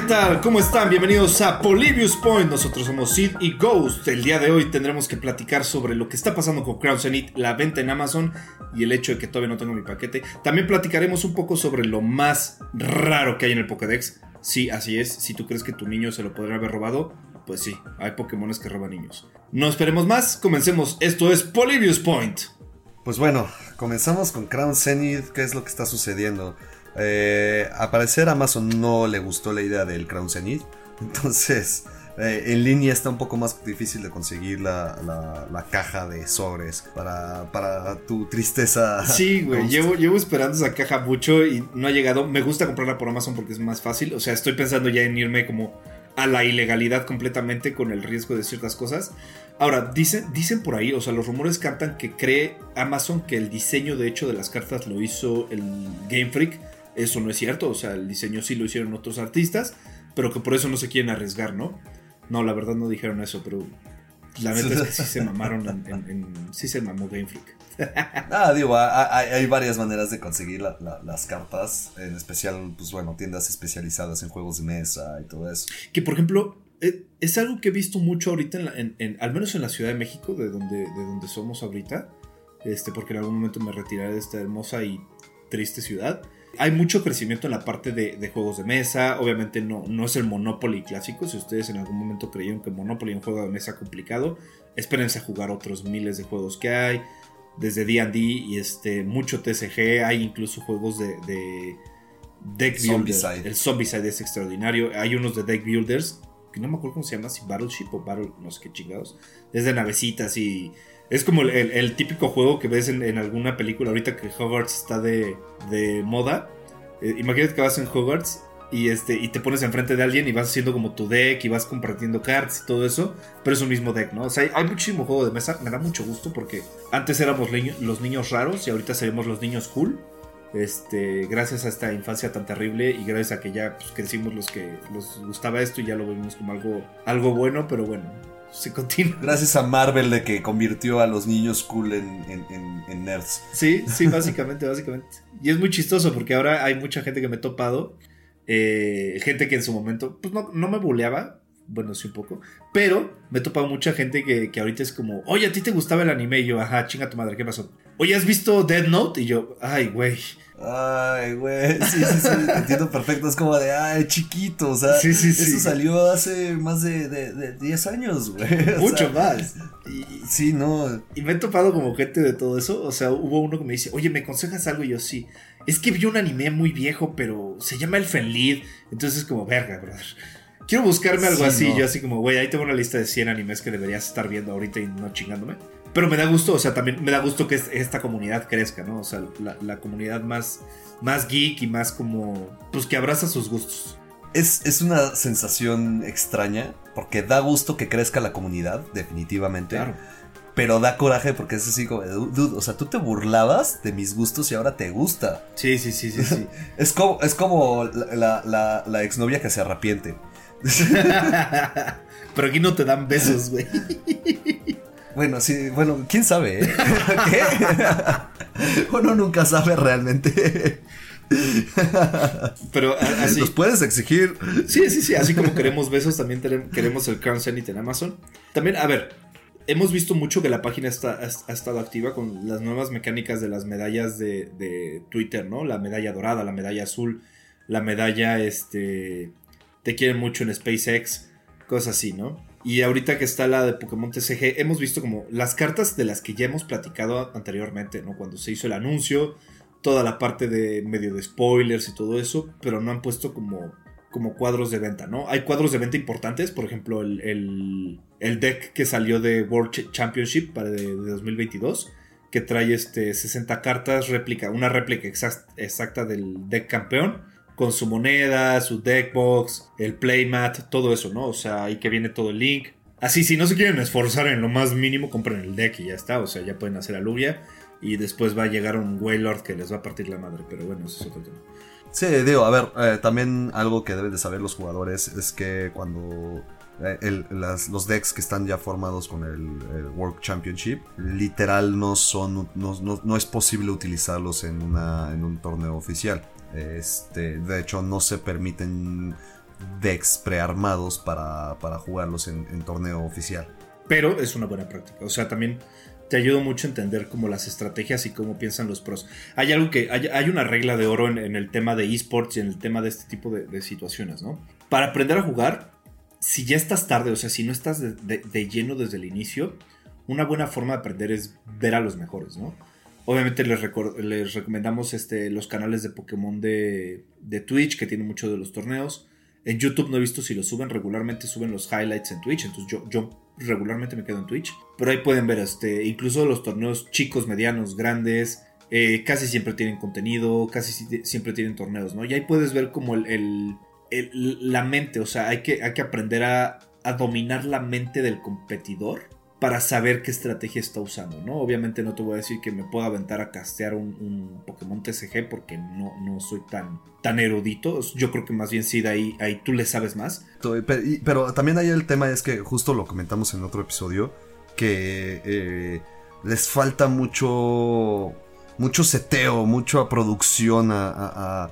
¿qué tal? ¿Cómo están? Bienvenidos a Polybius Point. Nosotros somos Sid y Ghost. El día de hoy tendremos que platicar sobre lo que está pasando con Crown Zenith, la venta en Amazon y el hecho de que todavía no tengo mi paquete. También platicaremos un poco sobre lo más raro que hay en el Pokédex. Sí, así es. Si tú crees que tu niño se lo podría haber robado, pues sí, hay Pokémones que roban niños. No esperemos más, comencemos. Esto es Polybius Point. Pues bueno, comenzamos con Crown Zenith. ¿Qué es lo que está sucediendo? Eh, a parecer Amazon no le gustó la idea del Crown Zenith. Entonces, eh, en línea está un poco más difícil de conseguir la, la, caja de sobres para, para tu tristeza. Sí, güey. Llevo, llevo esperando esa caja mucho y no ha llegado. Me gusta comprarla por Amazon porque es más fácil. O sea, estoy pensando ya en irme como a la ilegalidad completamente con el riesgo de ciertas cosas. Ahora, dicen, dicen por ahí, o sea, los rumores cantan que cree Amazon que el diseño de hecho de las cartas lo hizo el Game Freak eso no es cierto, o sea, el diseño sí lo hicieron otros artistas, pero que por eso no se quieren arriesgar, ¿no? No, la verdad no dijeron eso, pero la verdad es que sí se mamaron en, sí se mamó Game Freak. ah, digo, hay, varias maneras de conseguir las cartas, en especial, pues bueno, tiendas especializadas en juegos de mesa y todo eso. Que por ejemplo, eh, es algo que he visto mucho ahorita, en, al menos en la Ciudad de México, de donde, de donde somos ahorita, este, porque en algún momento me retiraré de esta hermosa y triste ciudad. Hay mucho crecimiento en la parte de, juegos de mesa. Obviamente no, no es el Monopoly clásico. Si ustedes en algún momento creyeron que Monopoly es un juego de mesa complicado, espérense a jugar otros miles de juegos que hay. Desde DD y este, mucho TCG. Hay incluso juegos de, deck builders. El Zombicide es extraordinario. Hay unos de deck builders que no me acuerdo cómo se llama, si Battleship o Battle, no sé qué chingados. Es de navecitas y es como el, típico juego que ves en, alguna película ahorita que Hogwarts está de, moda. Eh, imagínate que vas en Hogwarts y, este, y te pones enfrente de alguien y vas haciendo como tu deck y vas compartiendo cards y todo eso, pero es un mismo deck, ¿no? O sea, hay, muchísimo juego de mesa, me da mucho gusto porque antes éramos los niños raros y ahorita seremos los niños cool. Este, gracias a esta infancia tan terrible y gracias a que ya pues, crecimos los que nos gustaba esto y ya lo vimos como algo, algo bueno, pero bueno, se continúa. Gracias a Marvel de que convirtió a los niños cool en, nerds. Sí, sí, básicamente, básicamente. Y es muy chistoso porque ahora hay mucha gente que me he topado. Eh, gente que en su momento, pues no, no me buleaba. Bueno, sí un poco. Pero me he topado mucha gente que, que ahorita es como, oye, ¿a ti te gustaba el anime? Y yo, ajá, chinga tu madre, ¿qué pasó? Oye, ¿has visto Dead Note? Y yo, ay, güey. Ay, güey, sí, sí, sí, entiendo perfecto, es como de, ay, chiquito, o sea, sí, sí, eso salió hace más de, de, 10 años, güey. Mucho más. Y, sí, no. Y me he topado como gente de todo eso, o sea, hubo uno que me dice, oye, ¿me aconsejas algo? Y yo, sí, es que vi un anime muy viejo, pero se llama El Fenlid, entonces es como, verga, brother. Quiero buscarme algo así, yo así como, güey, ahí tengo una lista de 100 animes que deberías estar viendo ahorita y no chingándome. Pero me da gusto, o sea, también me da gusto que esta comunidad crezca, ¿no? O sea, la, comunidad más, más geek y más como, pues que abraza sus gustos. Es, es, una sensación extraña, porque da gusto que crezca la comunidad, definitivamente. Claro. Pero da coraje porque es así como, dude, o sea, tú te burlabas de mis gustos y ahora te gusta. Sí, sí, sí, sí, sí. es como, es como la, la, la exnovia que se arrepiente. Pero aquí no te dan besos, güey. Bueno, sí, bueno, quién sabe, ¿eh? ¿Qué? Uno nunca sabe realmente. Pero así. ¿Los puedes exigir? Sí, sí, sí. Así como queremos besos, también queremos el Crown Zenith en Amazon. También, a ver, hemos visto mucho que la página está, ha, estado activa con las nuevas mecánicas de las medallas de, de, Twitter, ¿no? La medalla dorada, la medalla azul, la medalla, este. Te quieren mucho en SpaceX, cosas así, ¿no? Y ahorita que está la de Pokémon TCG, hemos visto como las cartas de las que ya hemos platicado anteriormente, ¿no? Cuando se hizo el anuncio, toda la parte de medio de spoilers y todo eso, pero no han puesto como, como cuadros de venta, ¿no? Hay cuadros de venta importantes, por ejemplo, el, el, deck que salió de World Championship para de, 2022, que trae este 60 cartas, réplica, una réplica exacta del deck campeón con su moneda, su deckbox, el playmat, todo eso, ¿no? O sea, ahí que viene todo el link. Así, si no se quieren esforzar en lo más mínimo, compren el deck y ya está. O sea, ya pueden hacer aluvia. Y después va a llegar un Waylord que les va a partir la madre. Pero bueno, eso es otro tema. Sí, digo, a ver, eh, también algo que deben de saber los jugadores es que cuando eh, los decks que están ya formados con el, World Championship, literal no son, no, es posible utilizarlos en, en un torneo oficial. Este, de hecho, no se permiten decks prearmados para, para jugarlos en, torneo oficial. Pero es una buena práctica. O sea, también te ayuda mucho a entender como las estrategias y cómo piensan los pros. Hay algo que. Hay, una regla de oro en, el tema de esports y en el tema de este tipo de, situaciones, ¿no? Para aprender a jugar, si ya estás tarde, o sea, si no estás de, lleno desde el inicio, una buena forma de aprender es ver a los mejores, ¿no? Obviamente les, recomendamos este, los canales de Pokémon de, Twitch, que tienen muchos de los torneos. En YouTube no he visto si lo suben, regularmente suben los highlights en Twitch, entonces yo, regularmente me quedo en Twitch. Pero ahí pueden ver este, incluso los torneos chicos, medianos, grandes, eh, casi siempre tienen contenido, casi siempre tienen torneos, ¿no? Y ahí puedes ver como la mente, o sea, hay que, aprender a dominar la mente del competidor para saber qué estrategia está usando, ¿no? Obviamente no te voy a decir que me pueda aventar a castear un, Pokémon TCG porque no, no soy tan, tan erudito. Yo creo que más bien sí, de ahí, ahí tú le sabes más. Pero, también ahí el tema es que justo lo comentamos en otro episodio, que eh, les falta mucho, mucho seteo, mucha producción a,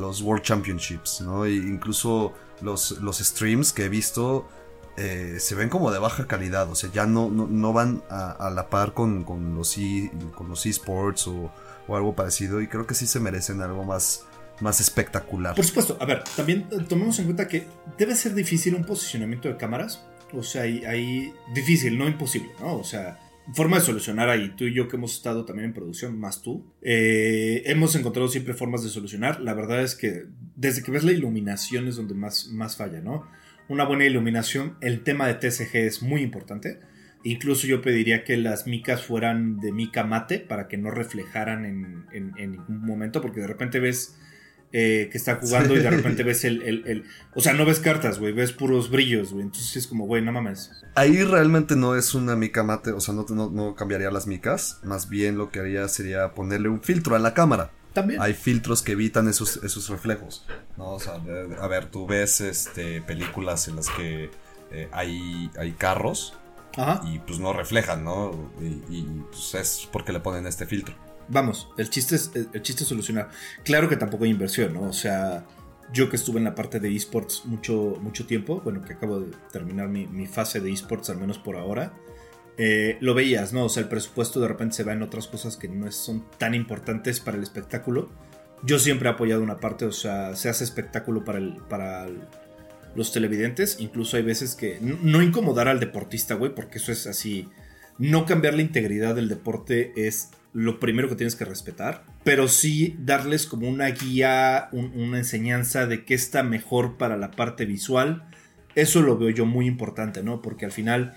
los World Championships, ¿no? E incluso los, los streams que he visto eh, se ven como de baja calidad, o sea, ya no, no, van a, la par con, con los, e, con los esports o, algo parecido y creo que sí se merecen algo más, más espectacular. Por supuesto, a ver, también tomemos en cuenta que debe ser difícil un posicionamiento de cámaras, o sea, hay, difícil, no imposible, ¿no? O sea, forma de solucionar ahí. Tú y yo que hemos estado también en producción, más tú, eh, hemos encontrado siempre formas de solucionar. La verdad es que desde que ves la iluminación es donde más, más falla, ¿no? Una buena iluminación. El tema de TCG es muy importante. Incluso yo pediría que las micas fueran de mica mate para que no reflejaran en, ningún momento, porque de repente ves eh, que está jugando y de repente ves el, O sea, no ves cartas, güey, ves puros brillos, güey. Entonces es como, güey, no mames. Ahí realmente no es una mica mate, o sea, no, no cambiaría las micas. Más bien lo que haría sería ponerle un filtro a la cámara. Hay filtros que evitan esos, esos reflejos. ¿no? a ver, tú ves este, películas en las que eh, hay, hay carros y pues no reflejan, ¿no? Y, pues es porque le ponen este filtro. Vamos, el chiste es, el chiste es solucionar. Claro que tampoco hay inversión, ¿no? O sea, yo que estuve en la parte de esports mucho, mucho tiempo, bueno, que acabo de terminar mi, mi fase de esports, al menos por ahora. Eh, lo veías, ¿no? O sea, el presupuesto de repente se va en otras cosas que no son tan importantes para el espectáculo. Yo siempre he apoyado una parte, o sea, se hace espectáculo para, el, para los televidentes. Incluso hay veces que no incomodar al deportista, güey, porque eso es así. No cambiar la integridad del deporte es lo primero que tienes que respetar, pero sí darles como una guía, una enseñanza de qué está mejor para la parte visual. Eso lo veo yo muy importante, ¿no? Porque al final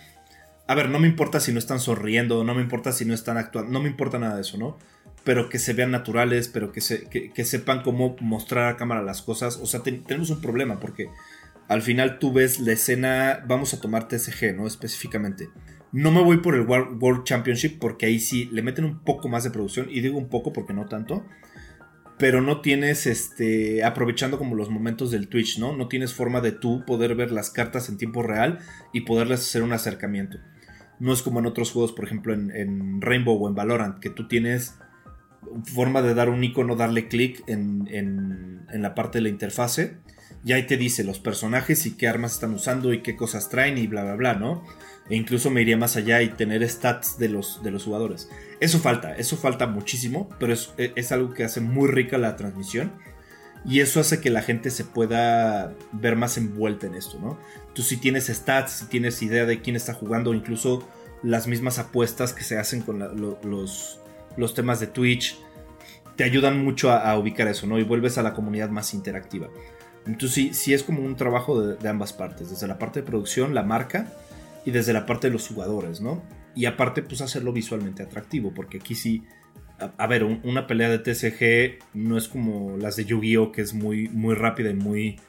a ver, no me importa si no están sonriendo, no me importa si no están actuando, no me importa nada de eso, ¿no? Pero que se vean naturales, pero que, se, que, sepan cómo mostrar a cámara las cosas. O sea, tenemos un problema porque al final tú ves la escena, vamos a tomar TSG, ¿no? Específicamente. No me voy por el World Championship porque ahí sí le meten un poco más de producción, y digo un poco porque no tanto pero no tienes, este, aprovechando como los momentos del Twitch, ¿no? No tienes forma de tú poder ver las cartas en tiempo real y poderles hacer un acercamiento. No es como en otros juegos, por ejemplo en, Rainbow o en Valorant, que tú tienes forma de dar un icono, darle clic en, en, la parte de la interfase. Y ahí te dice los personajes y qué armas están usando y qué cosas traen y bla, bla, bla, ¿no? E incluso me iría más allá y tener stats de los, de los jugadores. Eso falta, eso falta muchísimo, pero es, es algo que hace muy rica la transmisión y eso hace que la gente se pueda ver más envuelta en esto, ¿no? Tú si tienes stats, si tienes idea de quién está jugando, incluso las mismas apuestas que se hacen con los, los temas de Twitch, te ayudan mucho a, ubicar eso, ¿no? Y vuelves a la comunidad más interactiva. Entonces sí, sí es como un trabajo de, de ambas partes, desde la parte de producción, la marca, y desde la parte de los jugadores, ¿no? Y aparte, pues hacerlo visualmente atractivo, porque aquí sí a, ver, una pelea de TCG no es como las de Yu-Gi-Oh! que es muy, muy rápida y muy,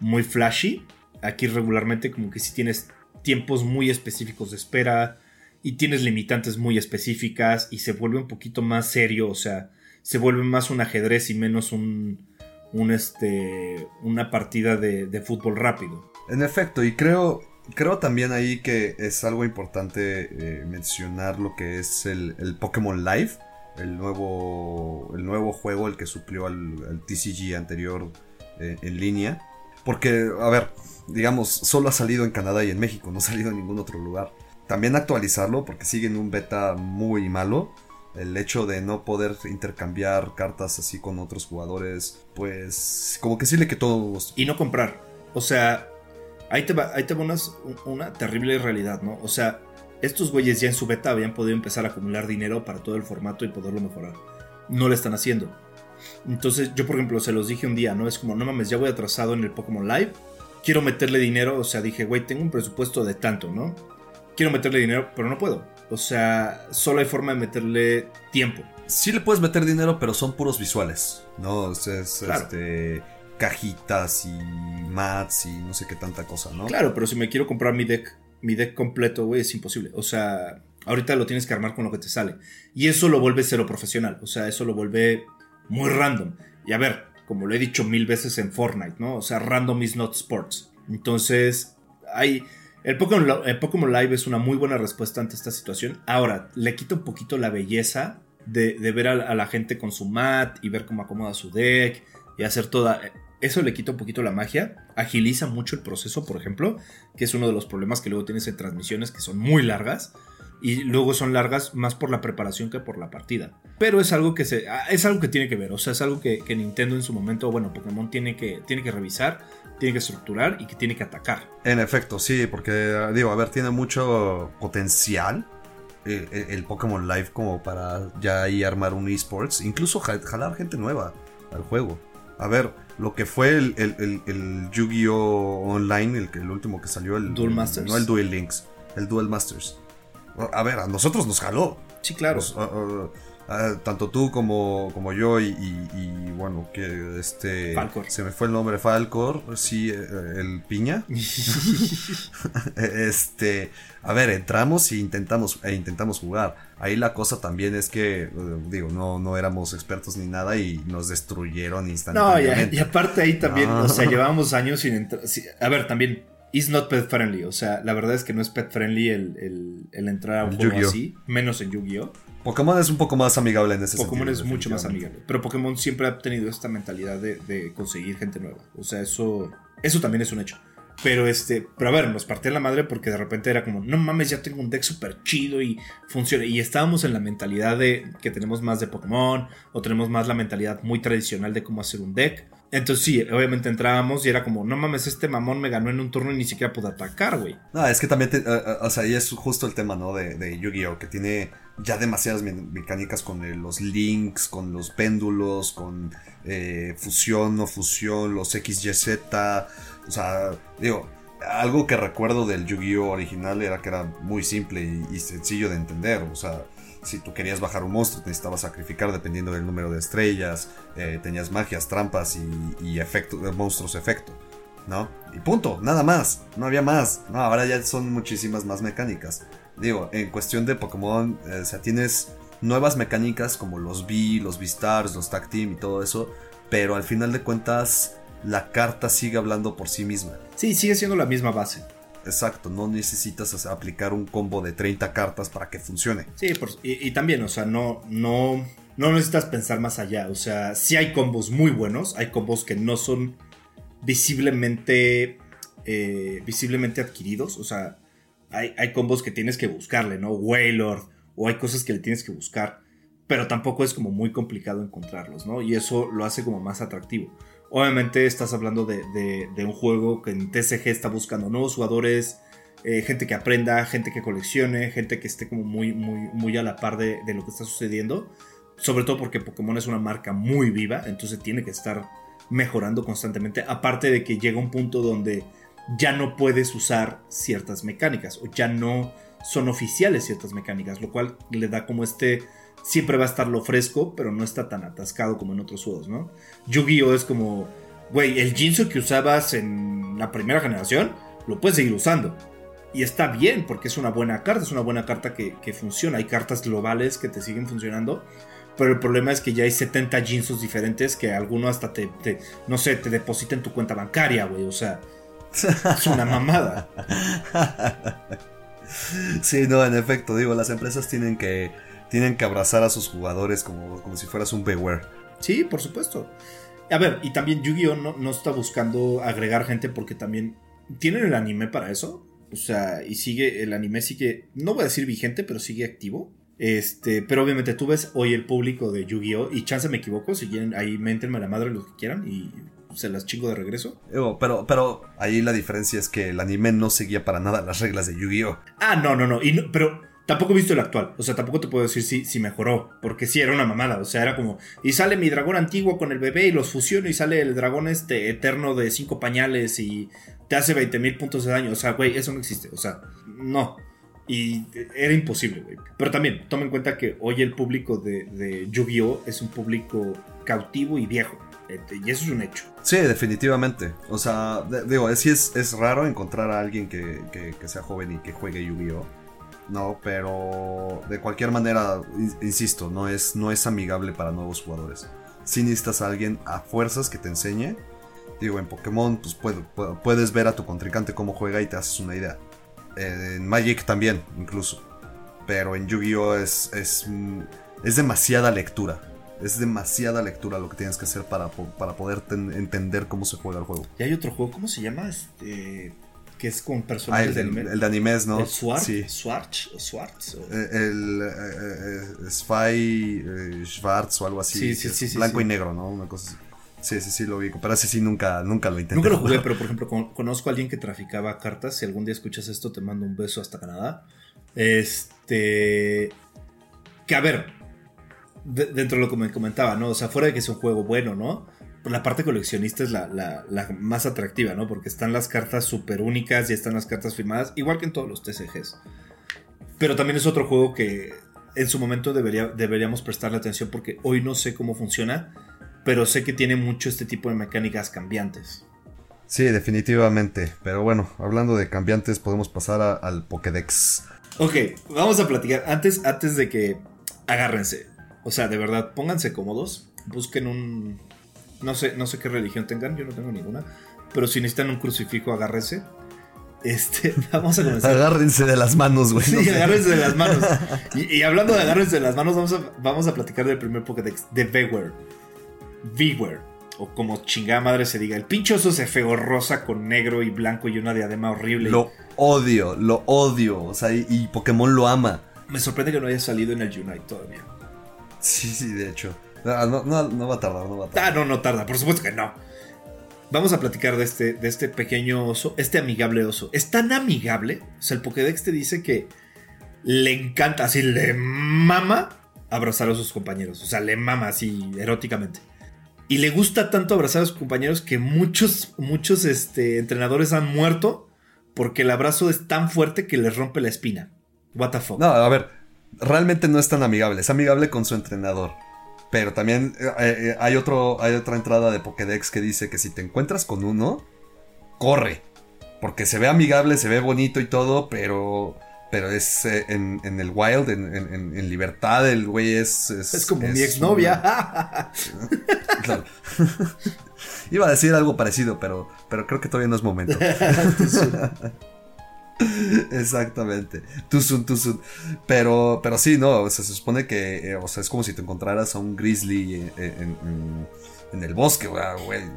muy flashy. Aquí regularmente como que si tienes tiempos muy específicos de espera y tienes limitantes muy específicas y se vuelve un poquito más serio, o sea, se vuelve más un ajedrez y menos un, un este, una partida de, fútbol rápido. En efecto, y creo, creo también ahí que es algo importante eh, mencionar lo que es el, el Pokémon Live el nuevo, el nuevo juego, el que suplió al, TCG anterior eh, en línea. Porque, a ver, digamos, solo ha salido en Canadá y en México, no ha salido en ningún otro lugar. También actualizarlo, porque sigue en un beta muy malo. El hecho de no poder intercambiar cartas así con otros jugadores, pues como que sí le todos... Y no comprar. O sea, ahí te va, ahí te va una terrible realidad, ¿no? O sea, estos güeyes ya en su beta habían podido empezar a acumular dinero para todo el formato y poderlo mejorar. No lo están haciendo. Entonces yo, por ejemplo, se los dije un día, ¿no? Es como, no mames, ya voy atrasado en el Pokémon Live. Quiero meterle dinero, o sea, dije, güey, tengo un presupuesto de tanto, ¿no? Quiero meterle dinero, pero no puedo. O sea, solo hay forma de meterle tiempo. Sí le puedes meter dinero, pero son puros visuales, ¿no? O sea, es, este, cajitas y mats y no sé qué tanta cosa, ¿no? Claro, pero si me quiero comprar mi deck, mi deck completo, güey, es imposible. O sea, ahorita lo tienes que armar con lo que te sale. Y eso lo vuelve cero profesional. O sea, eso lo vuelve muy random. Y a ver, como lo he dicho mil veces en Fortnite, ¿no? O sea, random is not sports. Entonces, hay... El Pokémon, Live es una muy buena respuesta ante esta situación. Ahora, le quita un poquito la belleza de, ver a, la gente con su mat y ver cómo acomoda su deck y hacer toda... Eso le quita un poquito la magia, agiliza mucho el proceso, por ejemplo, que es uno de los problemas que luego tienes en transmisiones que son muy largas y luego son largas más por la preparación que por la partida. Pero es algo que se ah, es algo que tiene que ver, o sea, es algo que, Nintendo en su momento, bueno, Pokémon tiene que, tiene que revisar, tiene que estructurar y que tiene que atacar. En efecto, sí, porque digo, a ver, tiene mucho potencial eh, eh, el, Pokémon Live como para ya ahí armar un esports, incluso jalar gente nueva al juego. A ver, lo que fue el, el, Yu-Gi-Oh! Online, el, el último que salió, el Duel Masters. No el Duel Links, el Duel Masters. A ver, a nosotros nos jaló. Sí, claro. tanto tú como, como yo y, bueno, que este... Falcor. Se me fue el nombre Falcor, sí, eh, el piña. este, a ver, entramos e intentamos, e intentamos jugar. Ahí la cosa también es que, eh, digo, no, no éramos expertos ni nada y nos destruyeron instantáneamente. No, y, aparte ahí también, o sea, llevábamos años sin entrar... a ver, también is not pet friendly. O sea, la verdad es que no es pet friendly el, entrar a un juego así, menos en Yu-Gi-Oh! Pokémon es un poco más amigable en ese sentido. Pokémon es mucho más amigable. Pero Pokémon siempre ha tenido esta mentalidad de, conseguir gente nueva. O sea, eso, eso también es un hecho. Pero este, pero a ver, nos partía la madre porque de repente era como, no mames, ya tengo un deck súper chido y funciona. Y estábamos en la mentalidad de que tenemos más de Pokémon o tenemos más la mentalidad muy tradicional de cómo hacer un deck. Entonces sí, obviamente entrábamos y era como, no mames, este mamón me ganó en un turno y ni siquiera pude atacar, güey. No, es que también, eh, eh, o sea, ahí es justo el tema, ¿no? De, Yu-Gi-Oh! Que tiene ya demasiadas mecánicas con los links, con los péndulos, con eh, fusión, no fusión, los XYZ. O sea, digo, algo que recuerdo del Yu-Gi-Oh! original era que era muy simple y sencillo de entender. O sea, si tú querías bajar un monstruo, necesitabas sacrificar dependiendo del número de estrellas, eh, tenías magias, trampas y, y eh, monstruos efecto, ¿no? Y punto, nada más, no había más. No, ahora ya son muchísimas más mecánicas. Digo, en cuestión de Pokémon, eh, sea, tienes nuevas mecánicas como los V, los V-Stars, los Tag Team y todo eso, pero al final de cuentas la carta sigue hablando por sí misma. Sí, sigue siendo la misma base. Exacto, no necesitas aplicar un combo de 30 cartas para que funcione. Sí, y, también, o sea, no, no, no necesitas pensar más allá. O sea, sí hay combos muy buenos, hay combos que no son visiblemente, eh, visiblemente adquiridos. O sea, hay, hay, combos que tienes que buscarle, ¿no? Waylord, o hay cosas que le tienes que buscar, pero tampoco es como muy complicado encontrarlos, ¿no? Y eso lo hace como más atractivo. Obviamente estás hablando de, un juego que en TCG está buscando nuevos jugadores, eh, gente que aprenda, gente que coleccione, gente que esté como muy, muy, muy a la par de, lo que está sucediendo. Sobre todo porque Pokémon es una marca muy viva, entonces tiene que estar mejorando constantemente. Aparte de que llega un punto donde ya no puedes usar ciertas mecánicas o ya no son oficiales ciertas mecánicas, lo cual le da como este siempre va a estar lo fresco, pero no está tan atascado como en otros juegos, ¿no? Yu-Gi-Oh! es como, güey, el Jinsu que usabas en la primera generación, lo puedes seguir usando. Y está bien, porque es una buena carta, es una buena carta que, funciona. Hay cartas globales que te siguen funcionando. Pero el problema es que ya hay 70 Jinsus diferentes que alguno hasta te, no sé, te deposita en tu cuenta bancaria, güey. O sea, es una mamada. Sí, no, en efecto, digo, las empresas tienen que tienen que abrazar a sus jugadores como, como si fueras un beware. Sí, por supuesto. A ver, y también Yu-Gi-Oh! No, no está buscando agregar gente porque también tienen el anime para eso. O sea, y sigue, el anime sigue, no voy a decir vigente, pero sigue activo. Este, pero obviamente tú ves hoy el público de Yu-Gi-Oh! Y chance me equivoco, si quieren, ahí méntenme la madre los que quieran y se las chingo de regreso. Pero, pero ahí la diferencia es que el anime no seguía para nada las reglas de Yu-Gi-Oh! Ah, no, no, no. Y no, pero tampoco he visto el actual. O sea, tampoco te puedo decir si, si mejoró. Porque sí, era una mamada. O sea, era como. Y sale mi dragón antiguo con el bebé y los fusiono. Y sale el dragón este eterno de cinco pañales. Y te hace 20 mil puntos de daño. O sea, güey, eso no existe. O sea, no. Y era imposible, güey. Pero también, toma en cuenta que hoy el público de, de Yu-Gi-Oh! es un público cautivo y viejo. Este, y eso es un hecho. Sí, definitivamente. O sea, digo, sí es, es raro encontrar a alguien que- que sea joven y que juegue Yu-Gi-Oh! No, pero de cualquier manera, in- insisto, no es, no es amigable para nuevos jugadores. Si necesitas a alguien a fuerzas que te enseñe. Digo, en Pokémon pues puede- pu- puedes ver a tu contrincante cómo juega y te haces una idea. Eh, En Magic también, incluso. Pero en Yu-Gi-Oh! Es, es, mm, es demasiada lectura. Es demasiada lectura lo que tienes que hacer para, para poder ten- entender cómo se juega el juego. Y hay otro juego, ¿cómo se llama? Este. Que es con Ah, personajes el, de el- anime. el de animes, ¿no? ¿El Swart? Sí. ¿Swartz? ¿O Swartz? o- Eh, El eh, eh, Spy Schwartz o algo así. Sí, sí, sí, sí, Blanco y negro, ¿no? Una cosa así. Sí, sí, sí, lo ubico. Pero ese sí nunca, nunca lo intenté. Nunca lo jugué, pero por ejemplo, con- conozco a alguien que traficaba cartas. Si algún día escuchas esto, te mando un beso hasta Canadá. Este. Que a ver, de- dentro de lo que me comentaba, ¿no? O sea, fuera de que es un juego bueno, ¿no? La parte coleccionista es la, la- la más atractiva, ¿no? Porque están las cartas súper únicas y están las cartas firmadas, igual que en todos los TCGs. Pero también es otro juego que en su momento debería, deberíamos prestarle atención porque hoy no sé cómo funciona, pero sé que tiene mucho este tipo de mecánicas cambiantes. Sí, definitivamente. Pero bueno, hablando de cambiantes, podemos pasar a- al Pokédex. Ok, vamos a platicar. Antes, antes de que agárrense. O sea, de verdad, pónganse cómodos. Busquen un. No sé, no sé qué religión tengan, yo no tengo ninguna. Pero si necesitan un crucifijo, agárrense. Este, vamos a comenzar. Agárrense de las manos, güey. Sí, no sé. agárrense de las manos. Y, y hablando de agárrense de las manos, vamos a, vamos a platicar del primer Pokédex de Beware. Beware. O como chingada madre se diga. El pinche oso ese feo rosa con negro y blanco y una diadema horrible. Lo odio, lo odio. O sea, y, y Pokémon lo ama. Me sorprende que no haya salido en el Unite todavía. Sí, sí, de hecho. No, no, no va a tardar, no va a tardar. Ah, no, no tarda, por supuesto que no. Vamos a platicar de este, de este pequeño oso, este amigable oso. Es tan amigable, o sea, el Pokédex te dice que le encanta, así le mama abrazar a sus compañeros. O sea, le mama así eróticamente. Y le gusta tanto abrazar a sus compañeros que muchos, muchos este, entrenadores han muerto porque el abrazo es tan fuerte que les rompe la espina. What the fuck. No, a ver, realmente no es tan amigable. Es amigable con su entrenador. Pero también eh, eh, hay, otro, hay otra entrada de Pokédex que dice que si te encuentras con uno, corre. Porque se ve amigable, se ve bonito y todo, pero, pero es eh, en, en el wild, en, en- en- en libertad, el güey es... Es, es como mi exnovia. Claro. Iba a decir algo parecido, pero, pero creo que todavía no es momento. Exactamente. Too too Pero, pero sí, no, o sea, se supone que, eh, o sea, es como si te encontraras a un grizzly en, en- en- en el bosque, güey.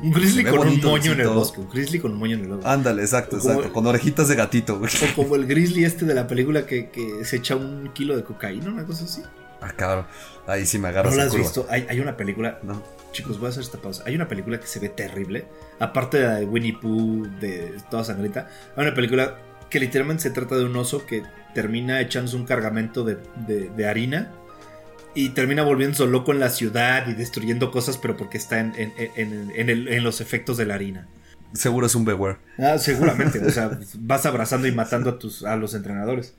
Un grizzly con un moño en el bosque. Un grizzly con un moño en el bosque. Ándale, exacto, exacto. Con orejitas de gatito, güey. O como el grizzly este de la película que, que se echa un kilo de cocaína, una cosa así. Ah, cabrón. Ahí sí me ¿No agarras la en has curva. visto? Hay, hay una película, No. chicos, voy a hacer esta pausa. Hay una película que se ve terrible. Aparte de la de Winnie Pooh, de toda sangrita. Hay una película que literalmente se trata de un oso que termina echándose un cargamento de, de- de harina. Y termina volviéndose loco en la ciudad y destruyendo cosas, pero porque está en, en- en- en el- los efectos de la harina. Seguro es un beware. Ah, seguramente. o sea, vas abrazando y matando a, tus, a los entrenadores.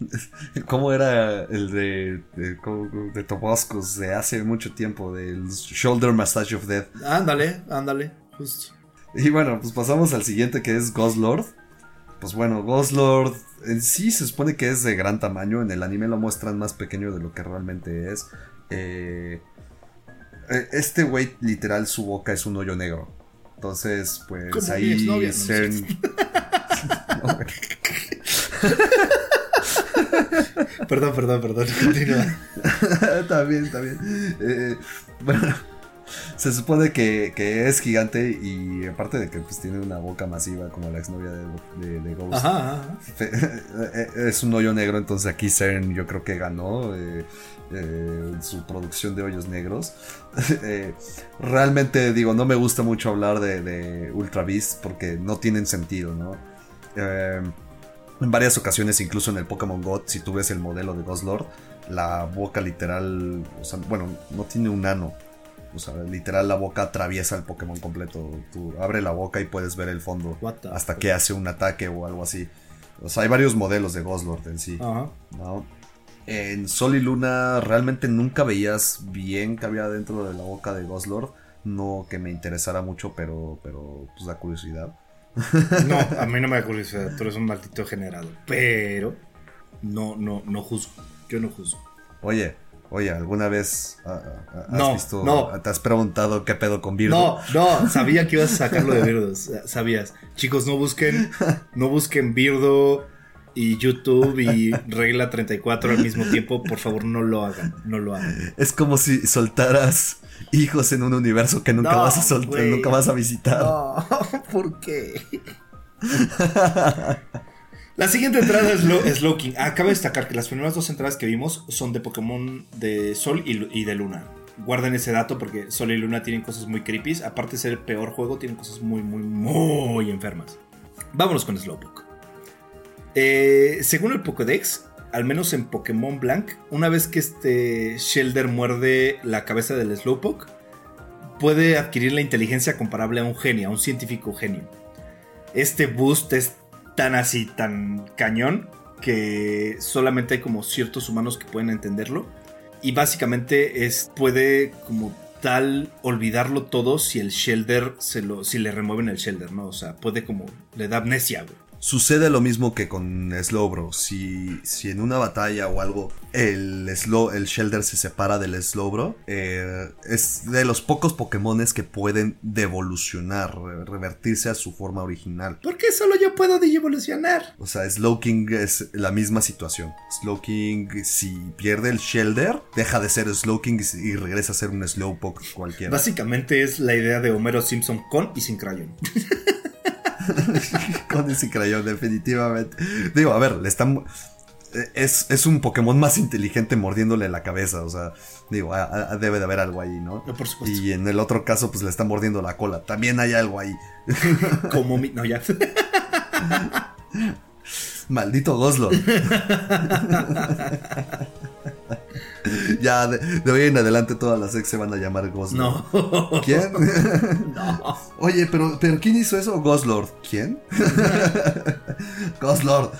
¿Cómo era el de, de, de Toboscos de hace mucho tiempo? Del Shoulder Massage of Death. Ándale, ándale, justo. Y bueno, pues pasamos al siguiente que es Ghost Lord. Pues bueno, Ghost Lord en sí se supone que es de gran tamaño. En el anime lo muestran más pequeño de lo que realmente es. Eh, eh, este güey, literal, su boca es un hoyo negro. Entonces, pues ahí exnovia, ¿no? Cern- No. Perdón, perdón, perdón. Continúa. también, también. Eh, bueno, Se supone que, que es gigante y aparte de que pues, tiene una boca masiva como la exnovia de, de, Ghost. Ajá, ajá. Es un hoyo negro, entonces aquí CERN yo creo que ganó. Eh, eh, su producción de hoyos negros. Eh, realmente digo, no me gusta mucho hablar de, de Ultra Beast porque no tienen sentido, ¿no? Eh, en varias ocasiones, incluso en el Pokémon God, si tú ves el modelo de Lord la boca literal, o sea, bueno, no tiene un ano. O sea, literal la boca atraviesa el Pokémon completo. Tú abre la boca y puedes ver el fondo hasta que hace un ataque o algo así. O sea, hay varios modelos de Lord en sí. En Sol y Luna realmente nunca veías bien que había dentro de la boca de Lord No que me interesara mucho, pero, pero pues da curiosidad. No, a mí no me da curiosidad, tú eres un maldito generado. Pero no, no, no juzgo. Yo no juzgo. Oye, oye, ¿alguna vez has visto, no. te has preguntado qué pedo con Birdo? No, no, sabía que ibas a sacarlo de Birdos. Sabías. Chicos, no busquen, no busquen Birdo y YouTube y regla 34 al mismo tiempo. Por favor, no lo hagan. No lo hagan. Es como si soltaras hijos en un universo que nunca vas a soltar, nunca vas a visitar. No, ¿por qué? La siguiente entrada es Slowking. Acaba de destacar que las primeras dos entradas que vimos son de Pokémon de Sol y, de Luna. Guarden ese dato porque Sol y Luna tienen cosas muy creepy. Aparte de ser el peor juego, tienen cosas muy, muy, muy enfermas. Vámonos con Slowpoke. Eh, según el Pokédex, al menos en Pokémon Blank, una vez que este Shelder muerde la cabeza del Slowpoke, puede adquirir la inteligencia comparable a un genio, a un científico genio. Este boost es tan así, tan cañón, que solamente hay como ciertos humanos que pueden entenderlo. Y básicamente es, puede como tal olvidarlo todo si el Shelder se lo, si le remueven el Shelder, ¿no? O sea, puede como, le da amnesia, güey. Sucede lo mismo que con Slowbro. Si, si en una batalla o algo el, slow, el Shelder se separa del Slowbro, eh, es de los pocos Pokémones que pueden devolucionar, revertirse a su forma original. ¿Por qué solo yo puedo evolucionar? O sea, Slowking es la misma situación. Slowking, si pierde el Shelder, deja de ser Slowking y regresa a ser un Slowpoke cualquiera. Básicamente es la idea de Homero Simpson con y sin Crayon. Con ese crayón, definitivamente. Digo, a ver, le están. Es, es, un Pokémon más inteligente mordiéndole la cabeza. O sea, digo, debe de haber algo ahí, ¿no? Y en el otro caso, pues le está mordiendo la cola. También hay algo ahí. Como mi. No, ya. Maldito Goslo. ya, de, hoy en adelante todas las ex se van a llamar Goslord. No. ¿Quién? no. Oye, pero, pero ¿quién hizo eso? Goslord. ¿Quién? Goslord.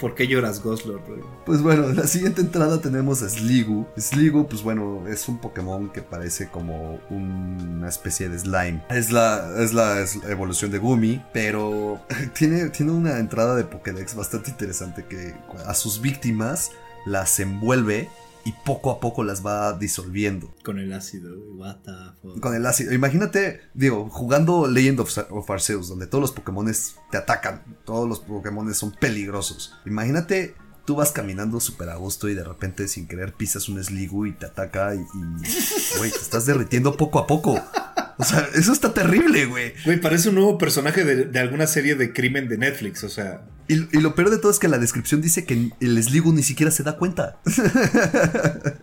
¿Por qué lloras, Goslord? Pues bueno, en la siguiente entrada tenemos a Sligu. Sligu, pues bueno, es un Pokémon que parece como una especie de slime. Es la, es la evolución de Gumi, pero tiene, tiene una entrada de Pokédex bastante interesante que a sus víctimas las envuelve y poco a poco las va disolviendo. Con el ácido, what Con el ácido. Imagínate, digo, jugando Legend of, Arceus, donde todos los Pokémon te atacan, todos los Pokémon son peligrosos. Imagínate, tú vas caminando súper a gusto y de repente sin querer pisas un Sligu y te ataca y, güey, te estás derritiendo poco a poco. O sea, eso está terrible, güey. Güey, parece un nuevo personaje de, alguna serie de crimen de Netflix, o sea. Y, lo peor de todo es que la descripción dice que el Sligo ni siquiera se da cuenta.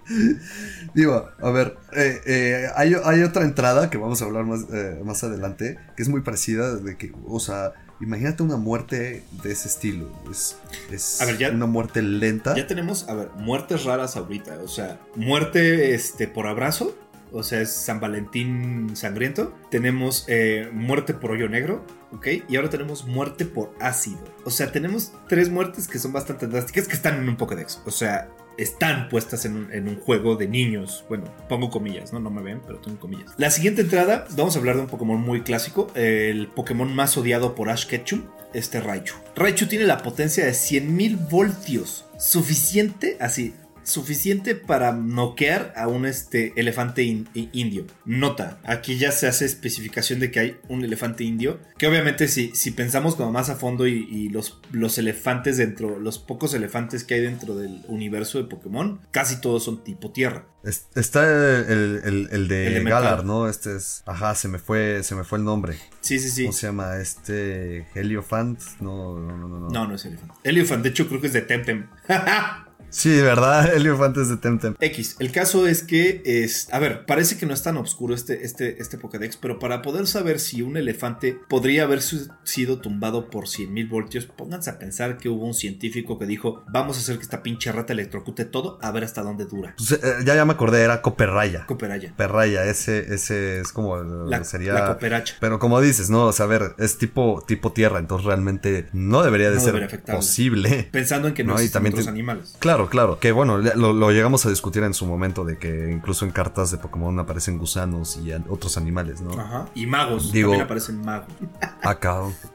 Digo, a ver, eh, eh, hay, otra entrada que vamos a hablar más, eh, más adelante, que es muy parecida, de que, o sea, imagínate una muerte de ese estilo. Es, es una muerte lenta. Ya tenemos, a ver, muertes raras ahorita, o sea, muerte este, por abrazo o sea, es San Valentín sangriento. Tenemos eh, muerte por hoyo negro, ¿ok? Y ahora tenemos muerte por ácido. O sea, tenemos tres muertes que son bastante drásticas que están en un Pokédex. O sea, están puestas en un, juego de niños. Bueno, pongo comillas, ¿no? No me ven, pero tengo comillas. La siguiente entrada, vamos a hablar de un Pokémon muy clásico. El Pokémon más odiado por Ash Ketchum, este Raichu. Raichu tiene la potencia de 100.000 voltios. Suficiente, así, suficiente para noquear a un este, elefante in- indio. Nota, aquí ya se hace especificación de que hay un elefante indio, que obviamente si, si pensamos como más a fondo y, y los, los elefantes dentro, los pocos elefantes que hay dentro del universo de Pokémon, casi todos son tipo tierra. Es- Está el, el- el de Elemental. Galar, ¿no? Este es. Ajá, se me fue, se me fue el nombre. Sí, sí, sí. ¿Cómo se llama? Este. Heliofant. No, no, no, no. no. No, no es elefante. Elephant, de hecho creo que es de Temtem. Sí, ¿verdad? Heliofant es de Temtem. X, el caso es que es, a ver, parece que no es tan oscuro este, este, este Pokédex, pero para poder saber si un elefante podría haber sido tumbado por 100.000 voltios, pónganse a pensar que hubo un científico que dijo, vamos a hacer que esta pinche rata electrocute todo, a ver hasta dónde dura. Pues, eh, ya, ya me acordé, era Coperraya. Cooperaya. Coperraya, ese, ese es como. La, sería. la cooperacha. Pero como dices, no, o sea, a ver, es tipo, tipo tierra, entonces realmente no debería de No ser debería posible. Pensando en que no, No, y existen también otros te- animales. Claro, claro, que bueno, lo, lo llegamos a discutir en su momento de que incluso en cartas de Pokémon aparecen gusanos y otros animales, ¿no? Ajá. Y magos, Digo- también aparecen magos.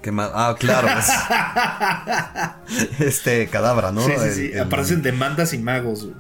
¿qué más? Ah, claro, es- este cadabra, ¿no? sí, sí, El- sí, el- aparecen demandas y magos. güey.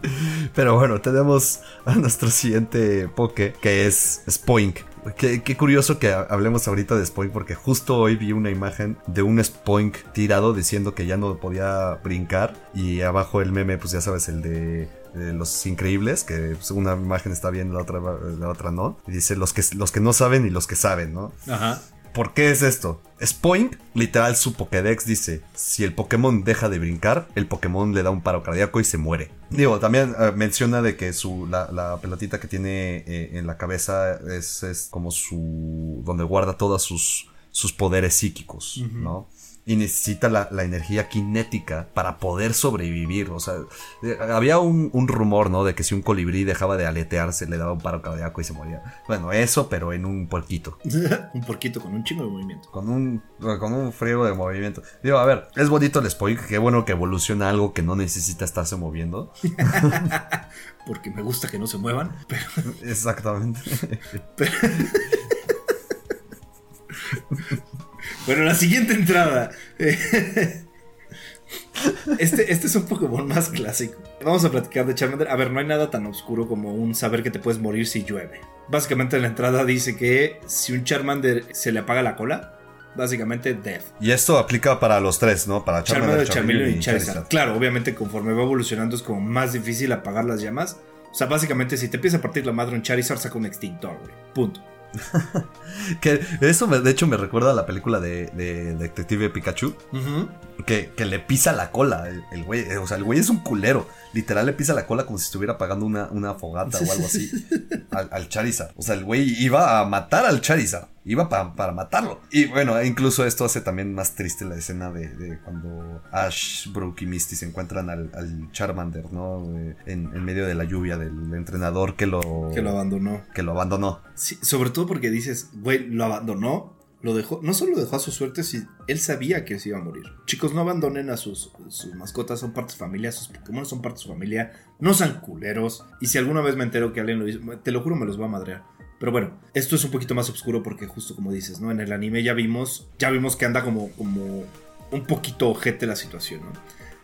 Pero bueno, tenemos a nuestro siguiente Poké, que es Spoink. Qué, qué curioso que ha- hablemos ahorita de Spoink, porque justo hoy vi una imagen de un Spoink tirado diciendo que ya no podía brincar. Y abajo el meme, pues ya sabes, el de, de los increíbles, que pues, una imagen está bien, la otra, la otra no. Y dice los que, los que no saben y los que saben, ¿no? Ajá. ¿Por qué es esto? Spoink, literal, su Pokédex dice: si el Pokémon deja de brincar, el Pokémon le da un paro cardíaco y se muere. Digo, también eh, menciona de que su, la, la pelotita que tiene eh, en la cabeza es, es como su. donde guarda todos sus, sus poderes psíquicos. ¿no? Y necesita la, la energía cinética para poder sobrevivir. O sea, eh, había un, un rumor, ¿no? De que si un colibrí dejaba de aletearse, le daba un paro cardíaco y se moría. Bueno, eso, pero en un puerquito un porquito con un chingo de movimiento. con un, con un frío de movimiento. Digo, a ver, es bonito el spoil, qué bueno que evoluciona algo que no necesita estarse moviendo. Porque me gusta que no se muevan. Pero Exactamente. Bueno, la siguiente entrada. Este, este es un Pokémon más clásico. Vamos a platicar de Charmander. A ver, no hay nada tan oscuro como un saber que te puedes morir si llueve. Básicamente en la entrada dice que si un Charmander se le apaga la cola, básicamente death. Y esto aplica para los tres, ¿no? Para Charmander, Charmander, Charmeleon y Charizard. Claro, obviamente conforme va evolucionando es como más difícil apagar las llamas. O sea, básicamente si te empieza a partir la madre un Charizard, saca un extintor, güey. Punto. Que eso me- de hecho me recuerda a la película de, de Detective Pikachu. Que, que le pisa la cola el, el güey. O sea, el güey es un culero. Literal le pisa la cola como si estuviera apagando una, una fogata o algo así. Al, al Charizard. O sea, el güey iba a matar al Charizard. Iba pa- para matarlo. Y bueno, incluso esto hace también más triste la escena de, de cuando Ash, Brook y Misty se encuentran al, al Charmander, ¿no? Eh, En, en medio de la lluvia del entrenador que lo, Que lo abandonó. que lo abandonó. Sí, sobre todo porque dices, güey, lo abandonó, lo dejó, no solo lo dejó a su suerte, si él sabía que se iba a morir. Chicos, no abandonen a sus, sus mascotas, son parte de su familia, sus Pokémon son parte de su familia, no sean culeros. Y si alguna vez me entero que alguien lo hizo, te lo juro, me los va a madrear. Pero bueno, esto es un poquito más oscuro porque justo como dices, ¿no? En el anime ya vimos, ya vimos que anda como, como un poquito ojete la situación, ¿no?